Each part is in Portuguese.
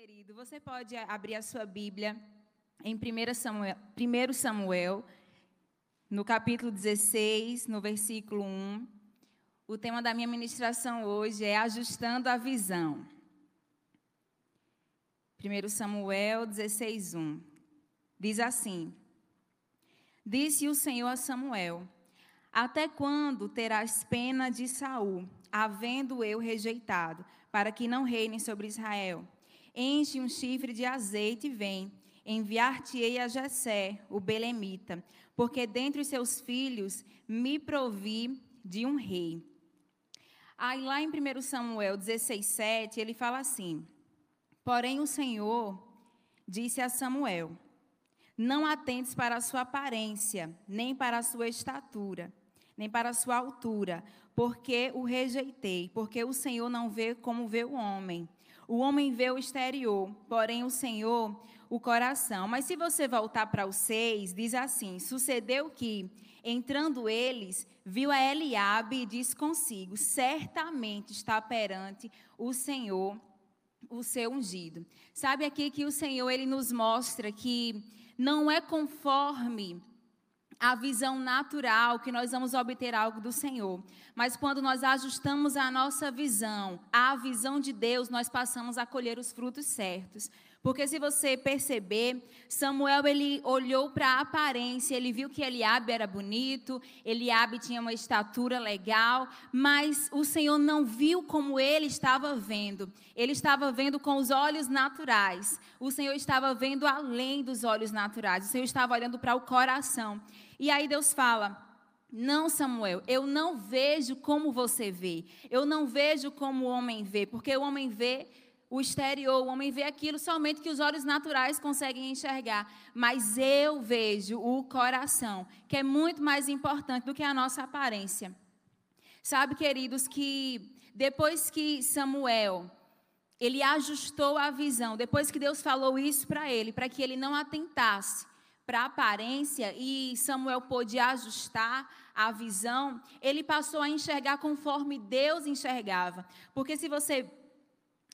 querido, você pode abrir a sua Bíblia em 1 Samuel, 1 Samuel, no capítulo 16, no versículo 1. O tema da minha ministração hoje é Ajustando a Visão. 1 Samuel 16, 1. Diz assim: Disse o Senhor a Samuel: Até quando terás pena de Saul, havendo eu rejeitado, para que não reine sobre Israel? Enche um chifre de azeite e vem. Enviar-te-ei a Jessé, o belemita, porque dentre os seus filhos me provi de um rei. Aí lá em 1 Samuel 16, 7, ele fala assim: Porém o Senhor disse a Samuel: Não atentes para a sua aparência, nem para a sua estatura, nem para a sua altura, porque o rejeitei, porque o Senhor não vê como vê o homem. O homem vê o exterior, porém o Senhor o coração. Mas se você voltar para o 6, diz assim: Sucedeu que, entrando eles, viu a Eliabe e disse consigo: Certamente está perante o Senhor o seu ungido. Sabe aqui que o Senhor ele nos mostra que não é conforme a visão natural que nós vamos obter algo do Senhor. Mas quando nós ajustamos a nossa visão à visão de Deus, nós passamos a colher os frutos certos. Porque se você perceber, Samuel ele olhou para a aparência, ele viu que Eliabe era bonito, Eliabe tinha uma estatura legal, mas o Senhor não viu como ele estava vendo. Ele estava vendo com os olhos naturais. O Senhor estava vendo além dos olhos naturais. O Senhor estava olhando para o coração. E aí Deus fala: não, Samuel, eu não vejo como você vê. Eu não vejo como o homem vê, porque o homem vê o exterior, o homem vê aquilo somente que os olhos naturais conseguem enxergar. Mas eu vejo o coração, que é muito mais importante do que a nossa aparência. Sabe, queridos, que depois que Samuel ele ajustou a visão, depois que Deus falou isso para ele, para que ele não atentasse para a aparência e Samuel pôde ajustar a visão, ele passou a enxergar conforme Deus enxergava. Porque se você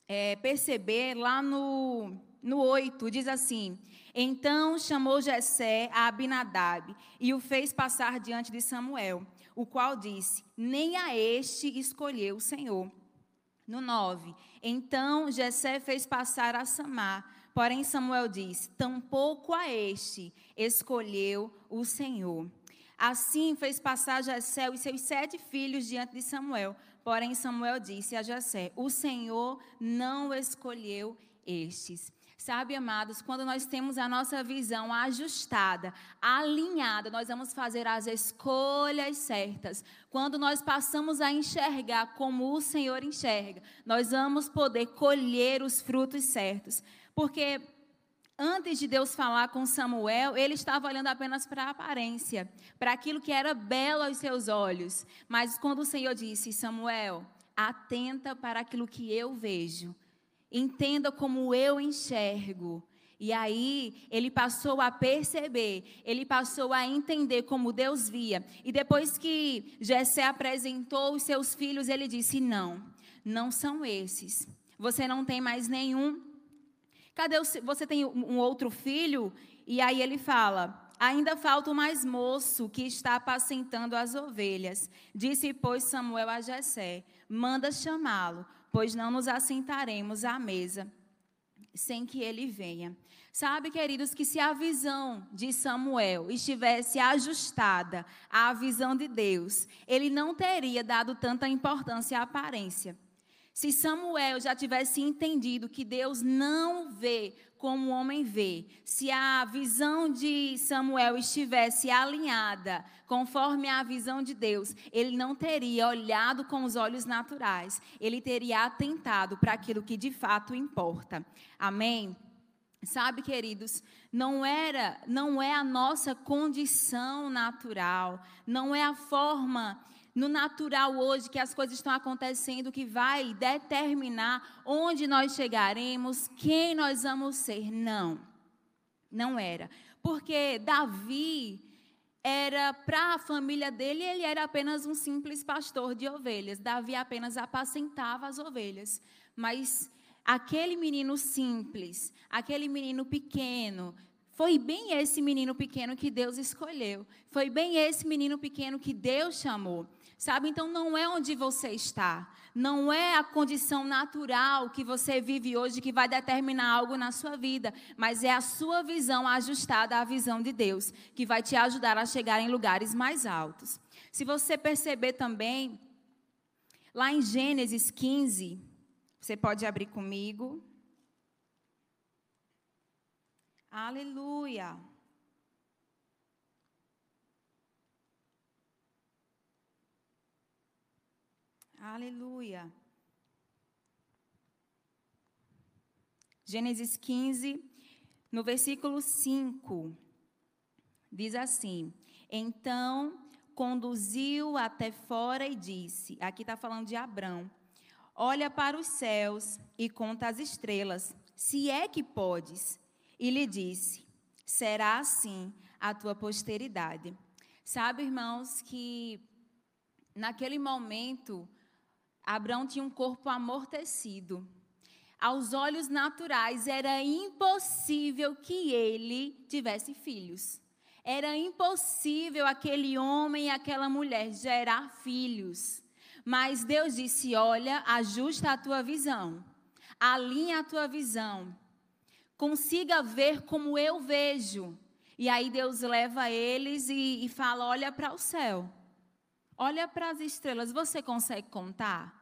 é, perceber lá no, no 8, diz assim: Então chamou Jessé a Abinadab e o fez passar diante de Samuel, o qual disse: Nem a este escolheu o Senhor. No 9, então Jessé fez passar a Samar, Porém, Samuel diz: Tampouco a este escolheu o Senhor. Assim fez passar Jessé os seus sete filhos diante de Samuel. Porém, Samuel disse a Jessé: O Senhor não escolheu estes. Sabe, amados, quando nós temos a nossa visão ajustada, alinhada, nós vamos fazer as escolhas certas. Quando nós passamos a enxergar como o Senhor enxerga, nós vamos poder colher os frutos certos. Porque antes de Deus falar com Samuel, ele estava olhando apenas para a aparência, para aquilo que era belo aos seus olhos. Mas quando o Senhor disse: Samuel, atenta para aquilo que eu vejo, entenda como eu enxergo. E aí ele passou a perceber, ele passou a entender como Deus via. E depois que Jessé apresentou os seus filhos, ele disse: "Não, não são esses. Você não tem mais nenhum Cadê o, você tem um outro filho? E aí ele fala: Ainda falta o mais moço que está apacentando as ovelhas. Disse, pois, Samuel a Jessé: Manda chamá-lo, pois não nos assentaremos à mesa sem que ele venha. Sabe, queridos, que se a visão de Samuel estivesse ajustada à visão de Deus, ele não teria dado tanta importância à aparência. Se Samuel já tivesse entendido que Deus não vê como o homem vê, se a visão de Samuel estivesse alinhada conforme a visão de Deus, ele não teria olhado com os olhos naturais, ele teria atentado para aquilo que de fato importa. Amém? Sabe, queridos, não era, não é a nossa condição natural, não é a forma no natural hoje que as coisas estão acontecendo que vai determinar onde nós chegaremos, quem nós vamos ser. Não, não era. Porque Davi era para a família dele, ele era apenas um simples pastor de ovelhas. Davi apenas apacentava as ovelhas. Mas aquele menino simples, aquele menino pequeno, foi bem esse menino pequeno que Deus escolheu. Foi bem esse menino pequeno que Deus chamou. Sabe? Então não é onde você está. Não é a condição natural que você vive hoje que vai determinar algo na sua vida, mas é a sua visão ajustada à visão de Deus, que vai te ajudar a chegar em lugares mais altos. Se você perceber também, lá em Gênesis 15, você pode abrir comigo. Aleluia. Aleluia. Gênesis 15, no versículo 5, diz assim: Então conduziu até fora e disse: Aqui está falando de Abrão. Olha para os céus e conta as estrelas, se é que podes. E lhe disse: Será assim a tua posteridade. Sabe, irmãos, que naquele momento Abraão tinha um corpo amortecido. Aos olhos naturais, era impossível que ele tivesse filhos. Era impossível aquele homem e aquela mulher gerar filhos. Mas Deus disse: Olha, ajusta a tua visão, alinha a tua visão, consiga ver como eu vejo. E aí Deus leva eles e, e fala: Olha para o céu. Olha para as estrelas, você consegue contar?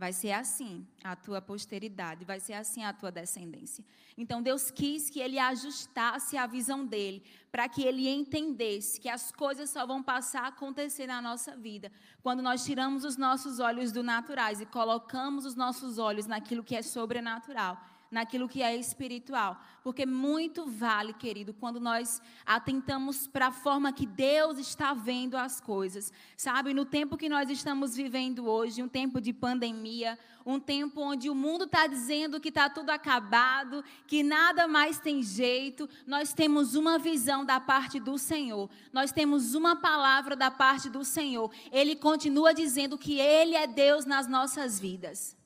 Vai ser assim a tua posteridade, vai ser assim a tua descendência. Então Deus quis que ele ajustasse a visão dele, para que ele entendesse que as coisas só vão passar a acontecer na nossa vida quando nós tiramos os nossos olhos do naturais e colocamos os nossos olhos naquilo que é sobrenatural naquilo que é espiritual. Porque muito vale, querido, quando nós atentamos para a forma que Deus está vendo as coisas. Sabe, no tempo que nós estamos vivendo hoje, um tempo de pandemia, um tempo onde o mundo está dizendo que está tudo acabado, que nada mais tem jeito, nós temos uma visão da parte do Senhor, nós temos uma palavra da parte do Senhor. Ele continua dizendo que Ele é Deus nas nossas vidas.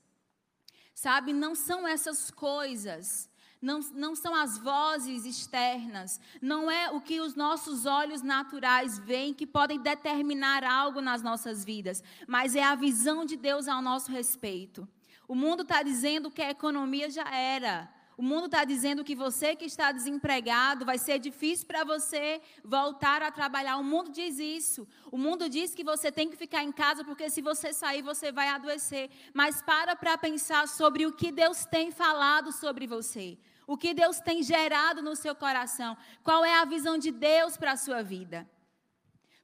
Sabe, não são essas coisas, não, não são as vozes externas, não é o que os nossos olhos naturais veem que podem determinar algo nas nossas vidas, mas é a visão de Deus ao nosso respeito. O mundo está dizendo que a economia já era, o mundo está dizendo que você que está desempregado vai ser difícil para você voltar a trabalhar. O mundo diz isso. O mundo diz que você tem que ficar em casa porque se você sair você vai adoecer. Mas para para pensar sobre o que Deus tem falado sobre você. O que Deus tem gerado no seu coração. Qual é a visão de Deus para a sua vida?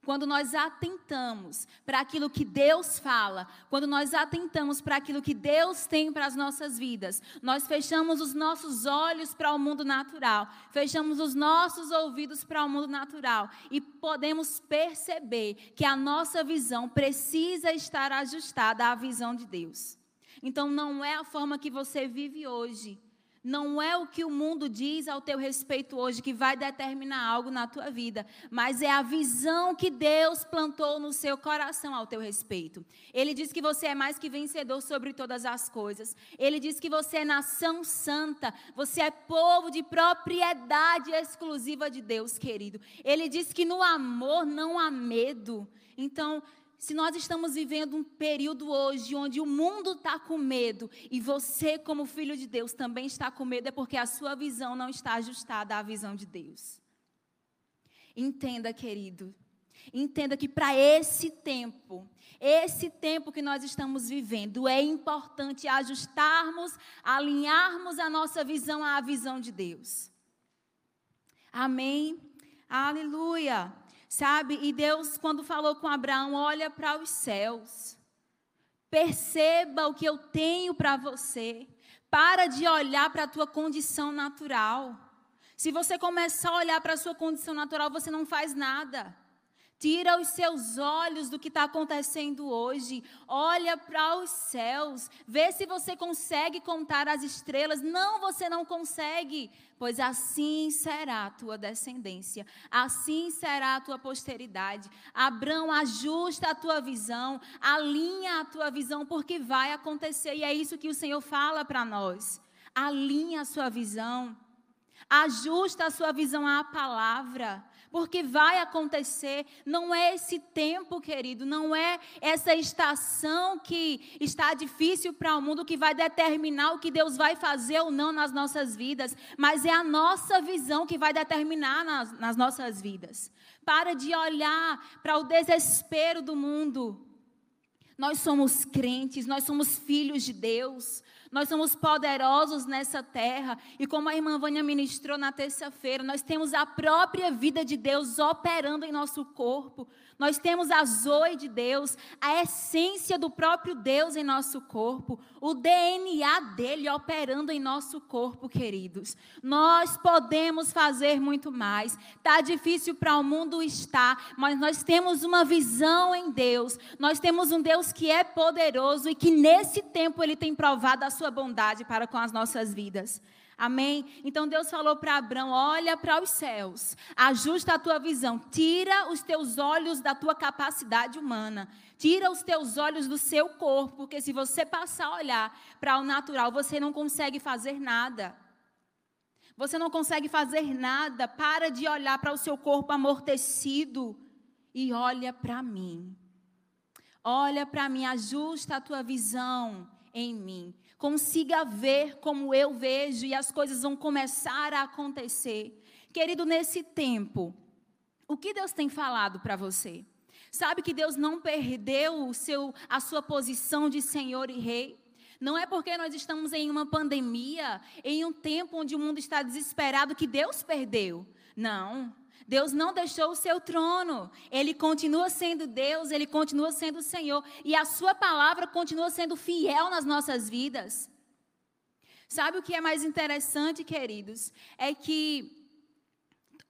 Quando nós atentamos para aquilo que Deus fala, quando nós atentamos para aquilo que Deus tem para as nossas vidas, nós fechamos os nossos olhos para o mundo natural, fechamos os nossos ouvidos para o mundo natural e podemos perceber que a nossa visão precisa estar ajustada à visão de Deus. Então, não é a forma que você vive hoje não é o que o mundo diz ao teu respeito hoje que vai determinar algo na tua vida, mas é a visão que Deus plantou no seu coração ao teu respeito. Ele diz que você é mais que vencedor sobre todas as coisas. Ele diz que você é nação santa, você é povo de propriedade exclusiva de Deus, querido. Ele diz que no amor não há medo. Então, se nós estamos vivendo um período hoje onde o mundo está com medo e você, como filho de Deus, também está com medo, é porque a sua visão não está ajustada à visão de Deus. Entenda, querido, entenda que para esse tempo, esse tempo que nós estamos vivendo, é importante ajustarmos, alinharmos a nossa visão à visão de Deus. Amém? Aleluia. Sabe? E Deus, quando falou com Abraão, olha para os céus. Perceba o que eu tenho para você. Para de olhar para a tua condição natural. Se você começar a olhar para a sua condição natural, você não faz nada. Tira os seus olhos do que está acontecendo hoje. Olha para os céus. Vê se você consegue contar as estrelas. Não, você não consegue. Pois assim será a tua descendência. Assim será a tua posteridade. Abrão, ajusta a tua visão. Alinha a tua visão, porque vai acontecer. E é isso que o Senhor fala para nós. Alinha a sua visão. Ajusta a sua visão à palavra porque vai acontecer. Não é esse tempo, querido, não é essa estação que está difícil para o mundo que vai determinar o que Deus vai fazer ou não nas nossas vidas, mas é a nossa visão que vai determinar nas, nas nossas vidas. Para de olhar para o desespero do mundo. Nós somos crentes, nós somos filhos de Deus. Nós somos poderosos nessa terra. E como a irmã Vânia ministrou na terça-feira, nós temos a própria vida de Deus operando em nosso corpo. Nós temos a zoe de Deus, a essência do próprio Deus em nosso corpo, o DNA dele operando em nosso corpo, queridos. Nós podemos fazer muito mais. Tá difícil para o mundo estar, mas nós temos uma visão em Deus. Nós temos um Deus que é poderoso e que nesse tempo ele tem provado a sua bondade para com as nossas vidas. Amém? Então Deus falou para Abraão: olha para os céus, ajusta a tua visão, tira os teus olhos da tua capacidade humana, tira os teus olhos do seu corpo, porque se você passar a olhar para o natural, você não consegue fazer nada. Você não consegue fazer nada. Para de olhar para o seu corpo amortecido e olha para mim. Olha para mim, ajusta a tua visão em mim consiga ver como eu vejo e as coisas vão começar a acontecer. Querido, nesse tempo, o que Deus tem falado para você? Sabe que Deus não perdeu o seu, a sua posição de Senhor e Rei? Não é porque nós estamos em uma pandemia, em um tempo onde o mundo está desesperado, que Deus perdeu. Não. Deus não deixou o seu trono. Ele continua sendo Deus, ele continua sendo o Senhor. E a sua palavra continua sendo fiel nas nossas vidas. Sabe o que é mais interessante, queridos? É que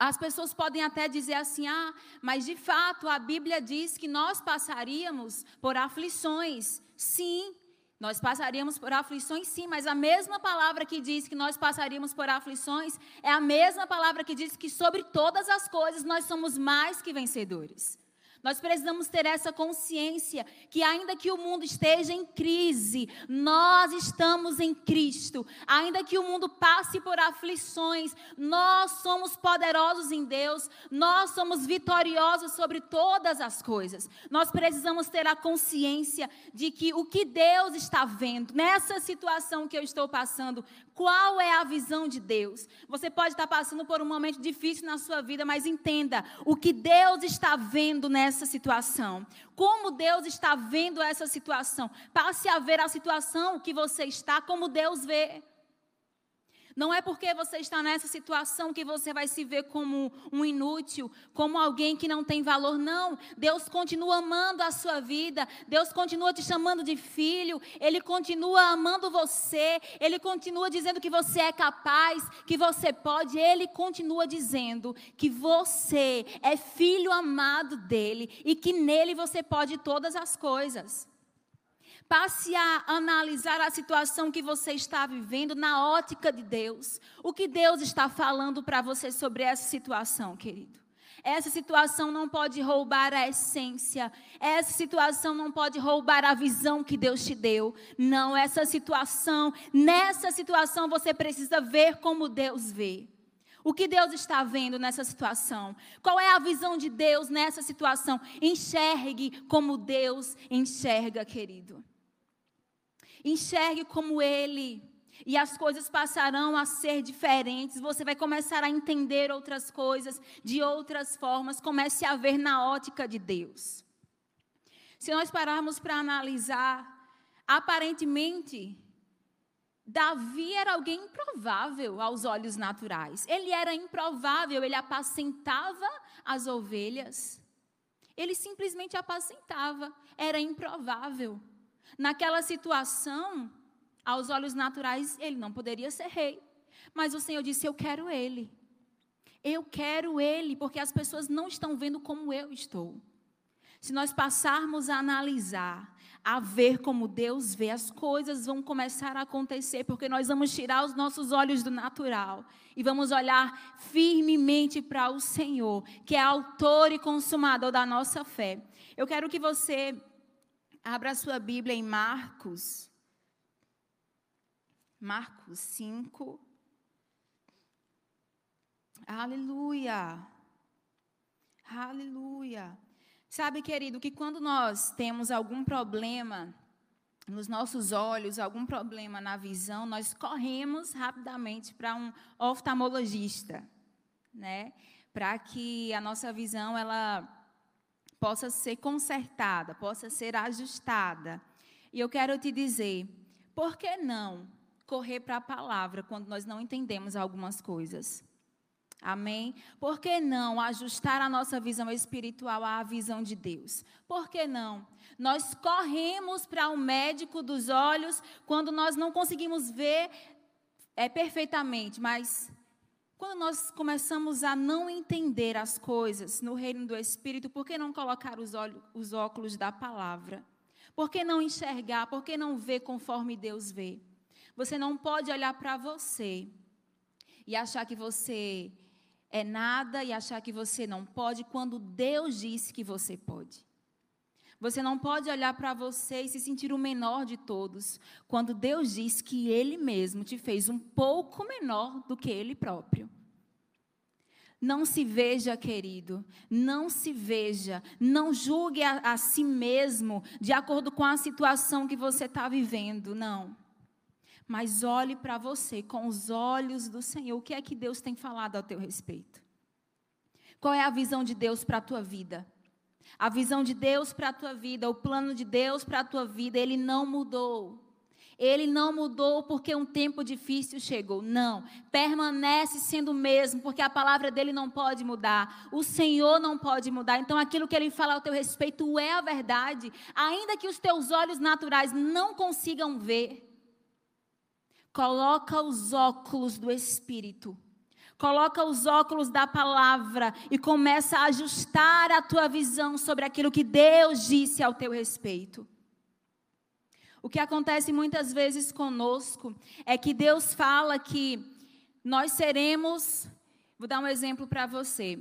as pessoas podem até dizer assim: ah, mas de fato a Bíblia diz que nós passaríamos por aflições. Sim, nós passaríamos por aflições, sim, mas a mesma palavra que diz que nós passaríamos por aflições é a mesma palavra que diz que sobre todas as coisas nós somos mais que vencedores. Nós precisamos ter essa consciência que, ainda que o mundo esteja em crise, nós estamos em Cristo. Ainda que o mundo passe por aflições, nós somos poderosos em Deus, nós somos vitoriosos sobre todas as coisas. Nós precisamos ter a consciência de que o que Deus está vendo nessa situação que eu estou passando, qual é a visão de Deus? Você pode estar passando por um momento difícil na sua vida, mas entenda o que Deus está vendo nessa situação. Como Deus está vendo essa situação. Passe a ver a situação que você está como Deus vê. Não é porque você está nessa situação que você vai se ver como um inútil, como alguém que não tem valor. Não. Deus continua amando a sua vida. Deus continua te chamando de filho. Ele continua amando você. Ele continua dizendo que você é capaz, que você pode. Ele continua dizendo que você é filho amado dele e que nele você pode todas as coisas. Passe a analisar a situação que você está vivendo na ótica de Deus. O que Deus está falando para você sobre essa situação, querido? Essa situação não pode roubar a essência. Essa situação não pode roubar a visão que Deus te deu. Não, essa situação, nessa situação você precisa ver como Deus vê. O que Deus está vendo nessa situação? Qual é a visão de Deus nessa situação? Enxergue como Deus enxerga, querido. Enxergue como Ele. E as coisas passarão a ser diferentes. Você vai começar a entender outras coisas de outras formas. Comece a ver na ótica de Deus. Se nós pararmos para analisar, aparentemente, Davi era alguém improvável aos olhos naturais. Ele era improvável, ele apacentava as ovelhas. Ele simplesmente apacentava, era improvável. Naquela situação, aos olhos naturais, ele não poderia ser rei. Mas o Senhor disse: Eu quero ele. Eu quero Ele, porque as pessoas não estão vendo como eu estou. Se nós passarmos a analisar, a ver como Deus vê, as coisas vão começar a acontecer, porque nós vamos tirar os nossos olhos do natural e vamos olhar firmemente para o Senhor, que é autor e consumador da nossa fé. Eu quero que você abra a sua Bíblia em Marcos. Marcos 5. Aleluia. Aleluia. Sabe, querido, que quando nós temos algum problema nos nossos olhos, algum problema na visão, nós corremos rapidamente para um oftalmologista, né? Para que a nossa visão ela possa ser consertada, possa ser ajustada. E eu quero te dizer, por que não correr para a palavra quando nós não entendemos algumas coisas? Amém? Por que não ajustar a nossa visão espiritual à visão de Deus? Por que não? Nós corremos para o um médico dos olhos quando nós não conseguimos ver é, perfeitamente, mas quando nós começamos a não entender as coisas no reino do Espírito, por que não colocar os, olhos, os óculos da palavra? Por que não enxergar? Por que não ver conforme Deus vê? Você não pode olhar para você e achar que você é nada e achar que você não pode quando Deus disse que você pode. Você não pode olhar para você e se sentir o menor de todos, quando Deus diz que Ele mesmo te fez um pouco menor do que Ele próprio. Não se veja, querido, não se veja, não julgue a, a si mesmo de acordo com a situação que você está vivendo, não. Mas olhe para você com os olhos do Senhor. O que é que Deus tem falado ao teu respeito? Qual é a visão de Deus para a tua vida? A visão de Deus para a tua vida, o plano de Deus para a tua vida, ele não mudou. Ele não mudou porque um tempo difícil chegou. Não. Permanece sendo o mesmo, porque a palavra dele não pode mudar. O Senhor não pode mudar. Então, aquilo que ele fala ao teu respeito é a verdade. Ainda que os teus olhos naturais não consigam ver. Coloca os óculos do Espírito. Coloca os óculos da palavra e começa a ajustar a tua visão sobre aquilo que Deus disse ao teu respeito. O que acontece muitas vezes conosco é que Deus fala que nós seremos. Vou dar um exemplo para você.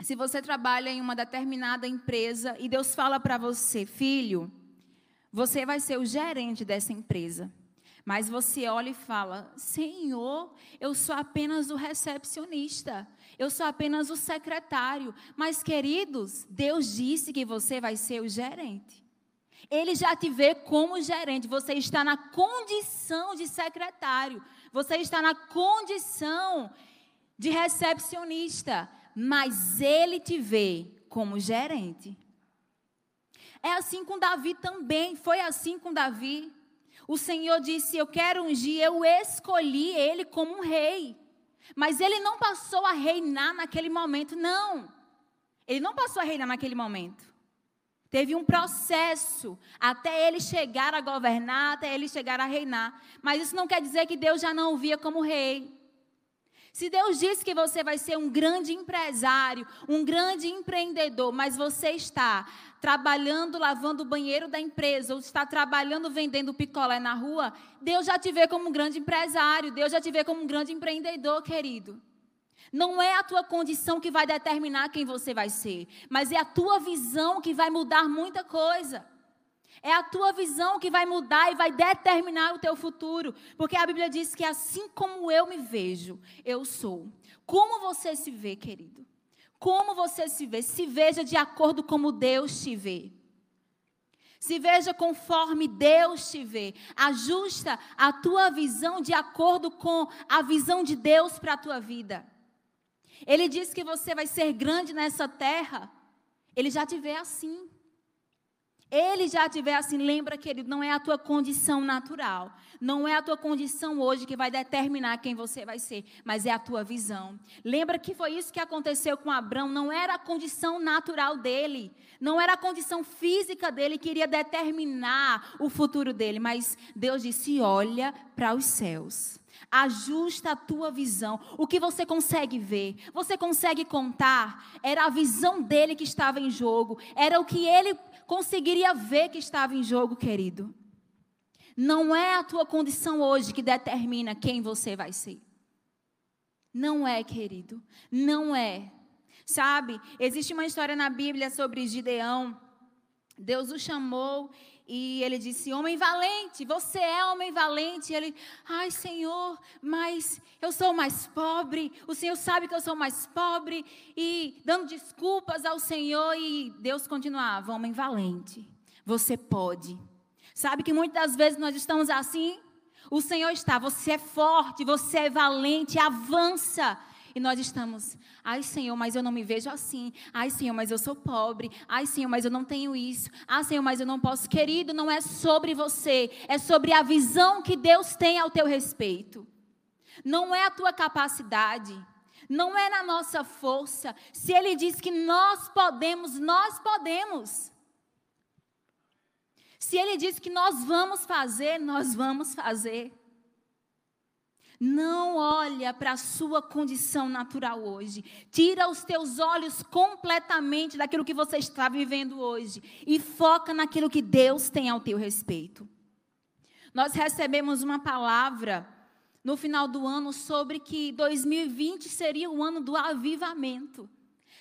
Se você trabalha em uma determinada empresa e Deus fala para você, filho, você vai ser o gerente dessa empresa. Mas você olha e fala: Senhor, eu sou apenas o recepcionista, eu sou apenas o secretário. Mas, queridos, Deus disse que você vai ser o gerente. Ele já te vê como gerente, você está na condição de secretário, você está na condição de recepcionista, mas ele te vê como gerente. É assim com Davi também, foi assim com Davi. O Senhor disse: Eu quero ungir, eu escolhi ele como um rei. Mas ele não passou a reinar naquele momento, não. Ele não passou a reinar naquele momento. Teve um processo até ele chegar a governar, até ele chegar a reinar. Mas isso não quer dizer que Deus já não o via como rei. Se Deus disse que você vai ser um grande empresário, um grande empreendedor, mas você está trabalhando lavando o banheiro da empresa, ou está trabalhando vendendo picolé na rua, Deus já te vê como um grande empresário, Deus já te vê como um grande empreendedor, querido. Não é a tua condição que vai determinar quem você vai ser, mas é a tua visão que vai mudar muita coisa. É a tua visão que vai mudar e vai determinar o teu futuro. Porque a Bíblia diz que assim como eu me vejo, eu sou. Como você se vê, querido? Como você se vê? Se veja de acordo como Deus te vê. Se veja conforme Deus te vê. Ajusta a tua visão de acordo com a visão de Deus para a tua vida. Ele diz que você vai ser grande nessa terra. Ele já te vê assim. Ele já tiver assim, lembra, querido, não é a tua condição natural. Não é a tua condição hoje que vai determinar quem você vai ser, mas é a tua visão. Lembra que foi isso que aconteceu com Abraão, não era a condição natural dele, não era a condição física dele que iria determinar o futuro dele, mas Deus disse: "Olha para os céus. Ajusta a tua visão. O que você consegue ver, você consegue contar, era a visão dele que estava em jogo, era o que ele conseguiria ver que estava em jogo, querido. Não é a tua condição hoje que determina quem você vai ser. Não é, querido. Não é. Sabe, existe uma história na Bíblia sobre Gideão. Deus o chamou e ele disse: Homem valente, você é homem valente. E ele, ai Senhor, mas eu sou mais pobre. O Senhor sabe que eu sou mais pobre. E dando desculpas ao Senhor. E Deus continuava: Homem valente, você pode. Sabe que muitas das vezes nós estamos assim? O Senhor está, você é forte, você é valente, avança. E nós estamos, ai Senhor, mas eu não me vejo assim. Ai Senhor, mas eu sou pobre. Ai Senhor, mas eu não tenho isso. Ah Senhor, mas eu não posso. Querido, não é sobre você, é sobre a visão que Deus tem ao teu respeito. Não é a tua capacidade, não é na nossa força. Se Ele diz que nós podemos, nós podemos. Se Ele diz que nós vamos fazer, nós vamos fazer. Não olha para a sua condição natural hoje. Tira os teus olhos completamente daquilo que você está vivendo hoje e foca naquilo que Deus tem ao teu respeito. Nós recebemos uma palavra no final do ano sobre que 2020 seria o ano do avivamento.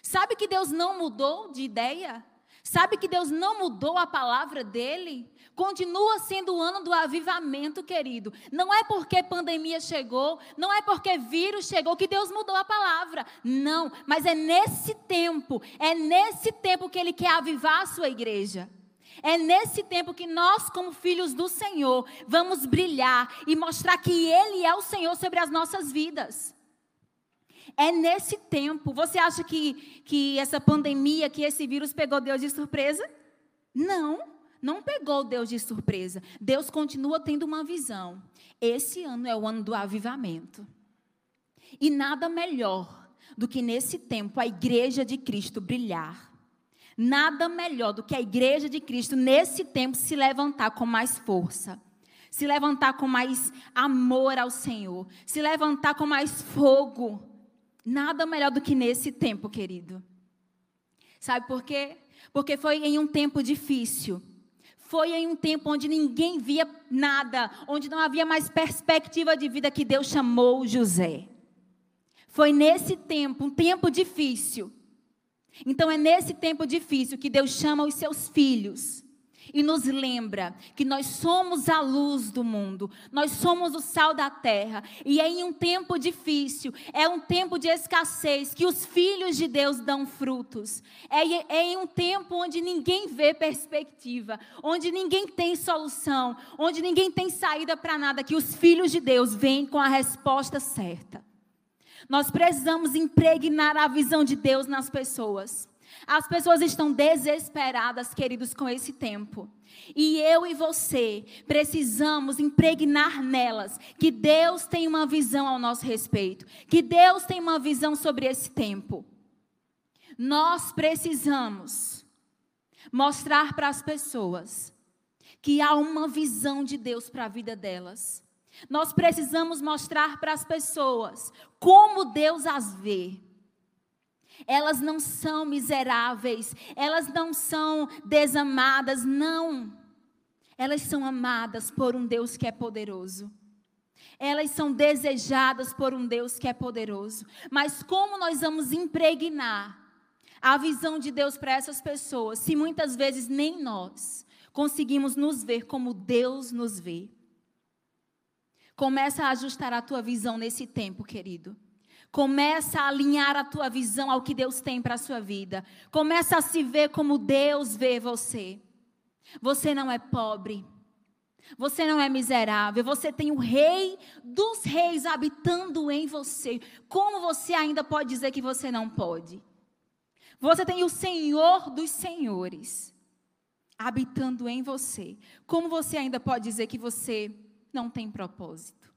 Sabe que Deus não mudou de ideia? Sabe que Deus não mudou a palavra dele? Continua sendo o ano do avivamento, querido. Não é porque pandemia chegou, não é porque vírus chegou que Deus mudou a palavra. Não, mas é nesse tempo, é nesse tempo que Ele quer avivar a sua igreja. É nesse tempo que nós, como filhos do Senhor, vamos brilhar e mostrar que Ele é o Senhor sobre as nossas vidas. É nesse tempo. Você acha que, que essa pandemia, que esse vírus pegou Deus de surpresa? Não não pegou Deus de surpresa. Deus continua tendo uma visão. Esse ano é o ano do avivamento. E nada melhor do que nesse tempo a igreja de Cristo brilhar. Nada melhor do que a igreja de Cristo nesse tempo se levantar com mais força. Se levantar com mais amor ao Senhor. Se levantar com mais fogo. Nada melhor do que nesse tempo, querido. Sabe por quê? Porque foi em um tempo difícil foi em um tempo onde ninguém via nada, onde não havia mais perspectiva de vida que Deus chamou José. Foi nesse tempo, um tempo difícil. Então é nesse tempo difícil que Deus chama os seus filhos e nos lembra que nós somos a luz do mundo, nós somos o sal da terra, e é em um tempo difícil, é um tempo de escassez que os filhos de Deus dão frutos, é, é em um tempo onde ninguém vê perspectiva, onde ninguém tem solução, onde ninguém tem saída para nada, que os filhos de Deus vêm com a resposta certa. Nós precisamos impregnar a visão de Deus nas pessoas. As pessoas estão desesperadas, queridos, com esse tempo. E eu e você precisamos impregnar nelas que Deus tem uma visão ao nosso respeito, que Deus tem uma visão sobre esse tempo. Nós precisamos mostrar para as pessoas que há uma visão de Deus para a vida delas. Nós precisamos mostrar para as pessoas como Deus as vê. Elas não são miseráveis, elas não são desamadas, não. Elas são amadas por um Deus que é poderoso. Elas são desejadas por um Deus que é poderoso. Mas como nós vamos impregnar a visão de Deus para essas pessoas, se muitas vezes nem nós conseguimos nos ver como Deus nos vê? Começa a ajustar a tua visão nesse tempo, querido. Começa a alinhar a tua visão ao que Deus tem para a sua vida. Começa a se ver como Deus vê você. Você não é pobre. Você não é miserável. Você tem o Rei dos Reis habitando em você. Como você ainda pode dizer que você não pode? Você tem o Senhor dos Senhores habitando em você. Como você ainda pode dizer que você não tem propósito?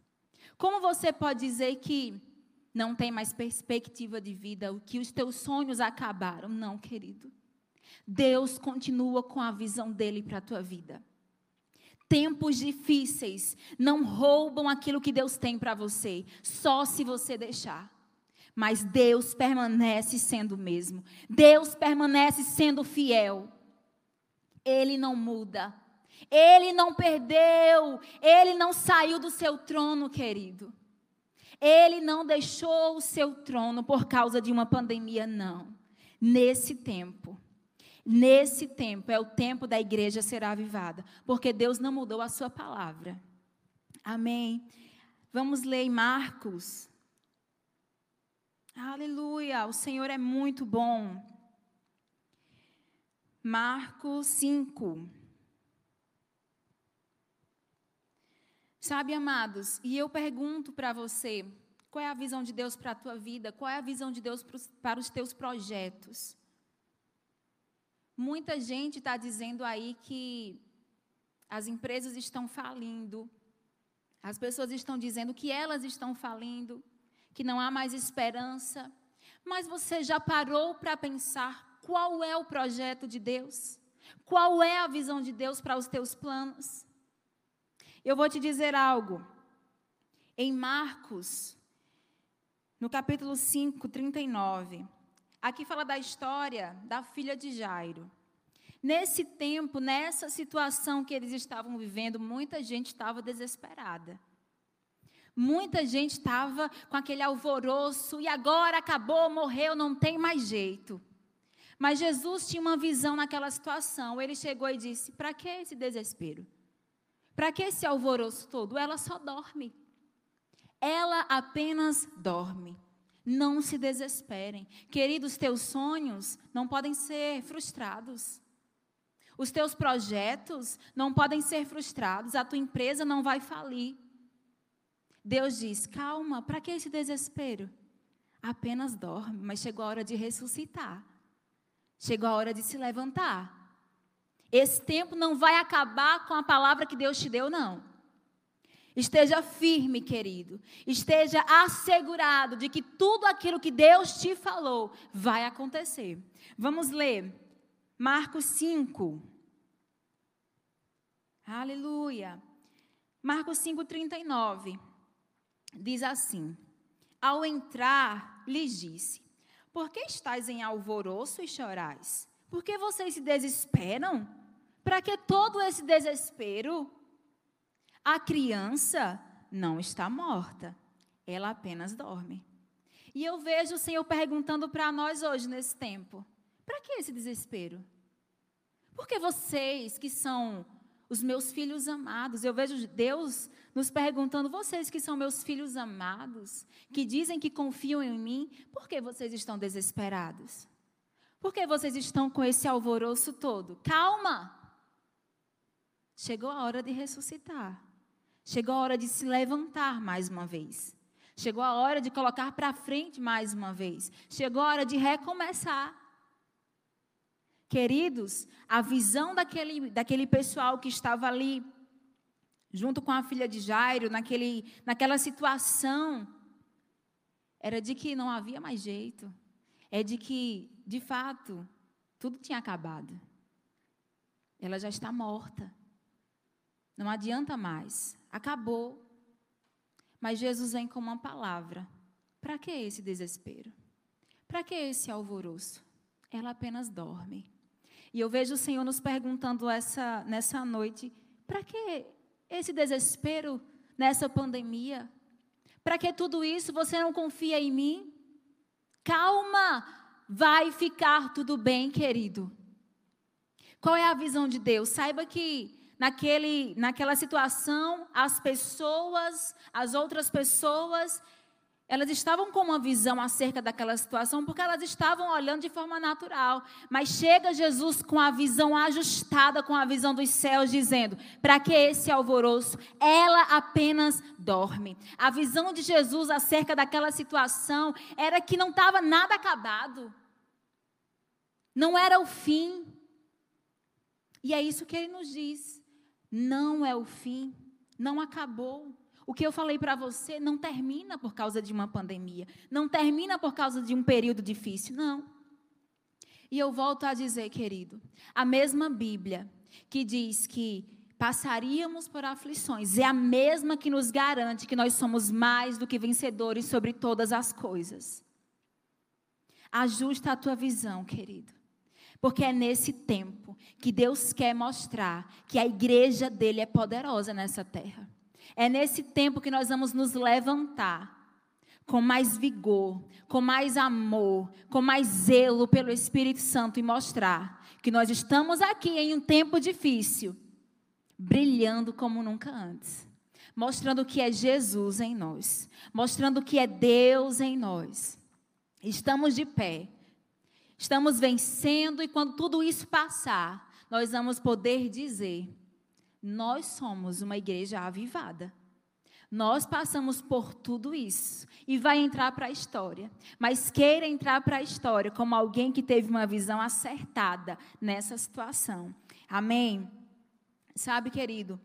Como você pode dizer que não tem mais perspectiva de vida, o que os teus sonhos acabaram. Não, querido. Deus continua com a visão dele para a tua vida. Tempos difíceis não roubam aquilo que Deus tem para você, só se você deixar. Mas Deus permanece sendo o mesmo. Deus permanece sendo fiel. Ele não muda. Ele não perdeu. Ele não saiu do seu trono, querido. Ele não deixou o seu trono por causa de uma pandemia, não. Nesse tempo, Nesse tempo é o tempo da igreja ser avivada, porque Deus não mudou a sua palavra. Amém. Vamos ler em Marcos. Aleluia, o Senhor é muito bom. Marcos 5. Sabe, amados, e eu pergunto para você, qual é a visão de Deus para a tua vida? Qual é a visão de Deus para os teus projetos? Muita gente está dizendo aí que as empresas estão falindo, as pessoas estão dizendo que elas estão falindo, que não há mais esperança. Mas você já parou para pensar qual é o projeto de Deus? Qual é a visão de Deus para os teus planos? Eu vou te dizer algo. Em Marcos, no capítulo 5, 39, Aqui fala da história da filha de Jairo. Nesse tempo, nessa situação que eles estavam vivendo, muita gente estava desesperada. Muita gente estava com aquele alvoroço e agora acabou, morreu, não tem mais jeito. Mas Jesus tinha uma visão naquela situação. Ele chegou e disse: Para que esse desespero? Para que esse alvoroço todo? Ela só dorme. Ela apenas dorme. Não se desesperem. Queridos, teus sonhos não podem ser frustrados. Os teus projetos não podem ser frustrados. A tua empresa não vai falir. Deus diz: calma, para que esse desespero? Apenas dorme, mas chegou a hora de ressuscitar. Chegou a hora de se levantar. Esse tempo não vai acabar com a palavra que Deus te deu, não. Esteja firme, querido. Esteja assegurado de que tudo aquilo que Deus te falou vai acontecer. Vamos ler Marcos 5. Aleluia. Marcos 5, 39. Diz assim: Ao entrar, lhes disse: Por que estáis em alvoroço e chorais? Por que vocês se desesperam? Para que todo esse desespero? A criança não está morta, ela apenas dorme. E eu vejo o Senhor perguntando para nós hoje, nesse tempo: para que esse desespero? Porque vocês que são os meus filhos amados, eu vejo Deus nos perguntando: vocês que são meus filhos amados, que dizem que confiam em mim, por que vocês estão desesperados? Por que vocês estão com esse alvoroço todo? Calma! Chegou a hora de ressuscitar. Chegou a hora de se levantar mais uma vez. Chegou a hora de colocar para frente mais uma vez. Chegou a hora de recomeçar. Queridos, a visão daquele, daquele pessoal que estava ali, junto com a filha de Jairo, naquele, naquela situação, era de que não havia mais jeito. É de que, de fato, tudo tinha acabado. Ela já está morta. Não adianta mais. Acabou. Mas Jesus vem com uma palavra. Para que esse desespero? Para que esse alvoroço? Ela apenas dorme. E eu vejo o Senhor nos perguntando essa, nessa noite: para que esse desespero nessa pandemia? Para que tudo isso? Você não confia em mim? Calma, vai ficar tudo bem, querido. Qual é a visão de Deus? Saiba que naquele, naquela situação, as pessoas, as outras pessoas, elas estavam com uma visão acerca daquela situação porque elas estavam olhando de forma natural. Mas chega Jesus com a visão ajustada com a visão dos céus, dizendo: para que esse alvoroço? Ela apenas dorme. A visão de Jesus acerca daquela situação era que não estava nada acabado. Não era o fim. E é isso que ele nos diz. Não é o fim, não acabou. O que eu falei para você não termina por causa de uma pandemia, não termina por causa de um período difícil, não. E eu volto a dizer, querido, a mesma Bíblia que diz que passaríamos por aflições, é a mesma que nos garante que nós somos mais do que vencedores sobre todas as coisas. Ajusta a tua visão, querido. Porque é nesse tempo que Deus quer mostrar que a igreja dele é poderosa nessa terra. É nesse tempo que nós vamos nos levantar com mais vigor, com mais amor, com mais zelo pelo Espírito Santo e mostrar que nós estamos aqui em um tempo difícil, brilhando como nunca antes, mostrando que é Jesus em nós, mostrando que é Deus em nós. Estamos de pé, estamos vencendo e quando tudo isso passar, nós vamos poder dizer: nós somos uma igreja avivada. Nós passamos por tudo isso e vai entrar para a história. Mas queira entrar para a história como alguém que teve uma visão acertada nessa situação. Amém? Sabe, querido,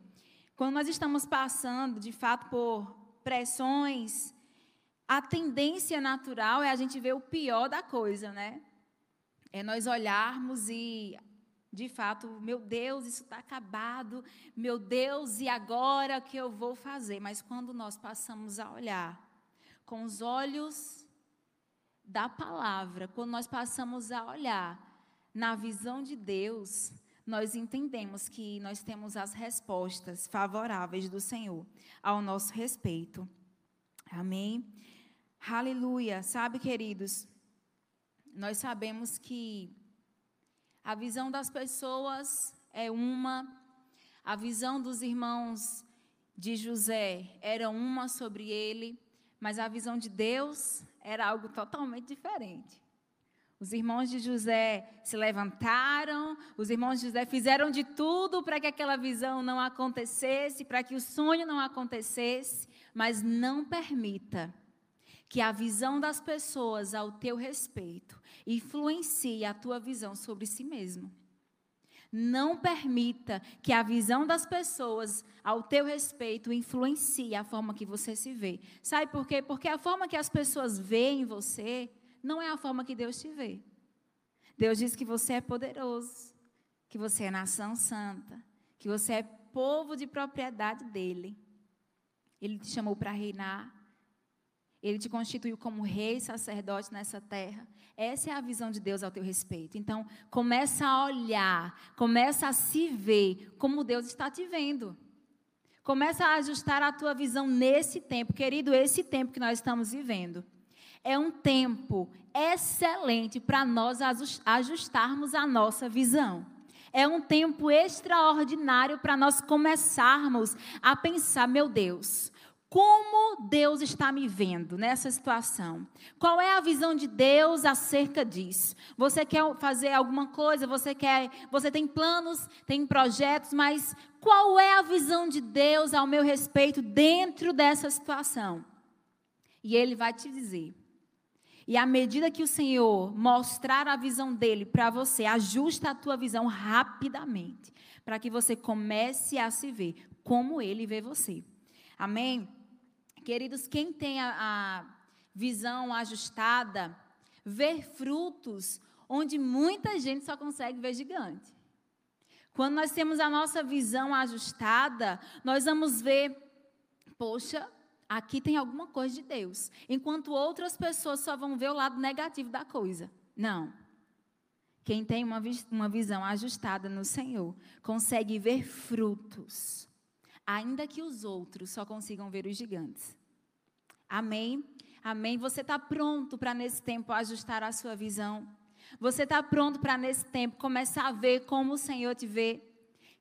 quando nós estamos passando, de fato, por pressões, a tendência natural é a gente ver o pior da coisa, né? É nós olharmos e de fato, meu Deus, isso está acabado, meu Deus, e agora o que eu vou fazer? Mas quando nós passamos a olhar com os olhos da palavra, quando nós passamos a olhar na visão de Deus, nós entendemos que nós temos as respostas favoráveis do Senhor ao nosso respeito. Amém? Aleluia. Sabe, queridos, nós sabemos que a visão das pessoas é uma, a visão dos irmãos de José era uma sobre ele, mas a visão de Deus era algo totalmente diferente. Os irmãos de José se levantaram, os irmãos de José fizeram de tudo para que aquela visão não acontecesse, para que o sonho não acontecesse, mas não permita que a visão das pessoas ao teu respeito influencie a tua visão sobre si mesmo. Não permita que a visão das pessoas ao teu respeito influencie a forma que você se vê. Sabe por quê? Porque a forma que as pessoas veem você não é a forma que Deus te vê. Deus diz que você é poderoso, que você é nação santa, que você é povo de propriedade dele. Ele te chamou para reinar, ele te constituiu como rei sacerdote nessa terra. Essa é a visão de Deus ao teu respeito. Então, começa a olhar, começa a se ver como Deus está te vendo. Começa a ajustar a tua visão nesse tempo, querido, esse tempo que nós estamos vivendo. É um tempo excelente para nós ajustarmos a nossa visão. É um tempo extraordinário para nós começarmos a pensar, meu Deus, como Deus está me vendo nessa situação? Qual é a visão de Deus acerca disso? Você quer fazer alguma coisa, você quer, você tem planos, tem projetos, mas qual é a visão de Deus ao meu respeito dentro dessa situação? E ele vai te dizer. E à medida que o Senhor mostrar a visão dele para você, ajusta a tua visão rapidamente, para que você comece a se ver como ele vê você. Amém? Queridos, quem tem a, a visão ajustada, ver frutos onde muita gente só consegue ver gigante. Quando nós temos a nossa visão ajustada, nós vamos ver, poxa, aqui tem alguma coisa de Deus. Enquanto outras pessoas só vão ver o lado negativo da coisa. Não. Quem tem uma, uma visão ajustada no Senhor consegue ver frutos ainda que os outros só consigam ver os gigantes. Amém? Amém? Você está pronto para nesse tempo ajustar a sua visão? Você está pronto para nesse tempo começar a ver como o Senhor te vê?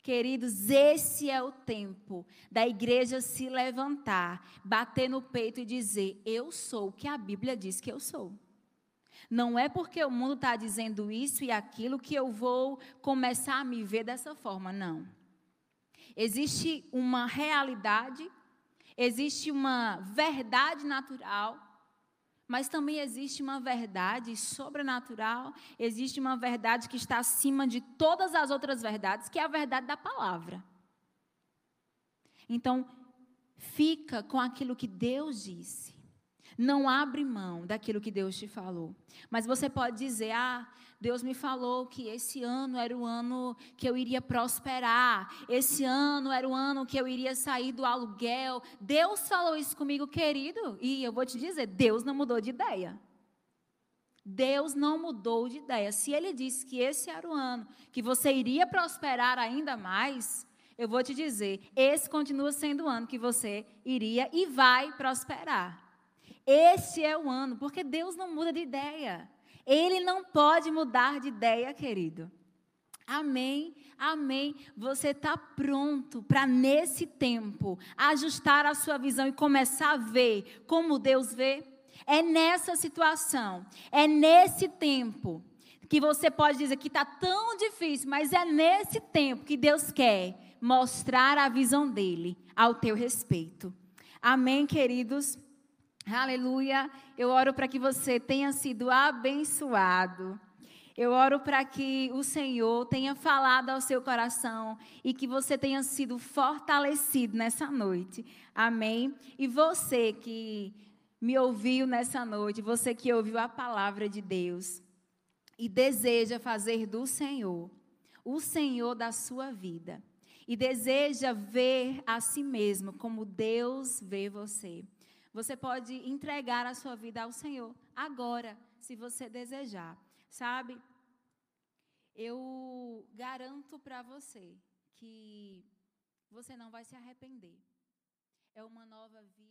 Queridos, esse é o tempo da igreja se levantar, bater no peito e dizer: Eu sou o que a Bíblia diz que eu sou. Não é porque o mundo está dizendo isso e aquilo que eu vou começar a me ver dessa forma, não. Existe uma realidade, existe uma verdade natural, mas também existe uma verdade sobrenatural, existe uma verdade que está acima de todas as outras verdades, que é a verdade da palavra. Então, fica com aquilo que Deus disse. Não abre mão daquilo que Deus te falou. Mas você pode dizer: ah, Deus me falou que esse ano era o ano que eu iria prosperar. Esse ano era o ano que eu iria sair do aluguel. Deus falou isso comigo, querido. E eu vou te dizer, Deus não mudou de ideia. Deus não mudou de ideia. Se ele disse que esse era o ano que você iria prosperar ainda mais, eu vou te dizer, esse continua sendo o ano que você iria e vai prosperar. Esse é o ano, porque Deus não muda de ideia. Ele não pode mudar de ideia, querido. Amém, amém. Você está pronto para, nesse tempo, ajustar a sua visão e começar a ver como Deus vê? É nessa situação, é nesse tempo que você pode dizer que está tão difícil, mas é nesse tempo que Deus quer mostrar a visão dele ao teu respeito. Amém, queridos? Aleluia. Eu oro para que você tenha sido abençoado. Eu oro para que o Senhor tenha falado ao seu coração e que você tenha sido fortalecido nessa noite. Amém. E você que me ouviu nessa noite, você que ouviu a palavra de Deus e deseja fazer do Senhor o Senhor da sua vida e deseja ver a si mesmo como Deus vê você. Você pode entregar a sua vida ao Senhor agora, se você desejar. Sabe? Eu garanto para você que você não vai se arrepender. É uma nova vida.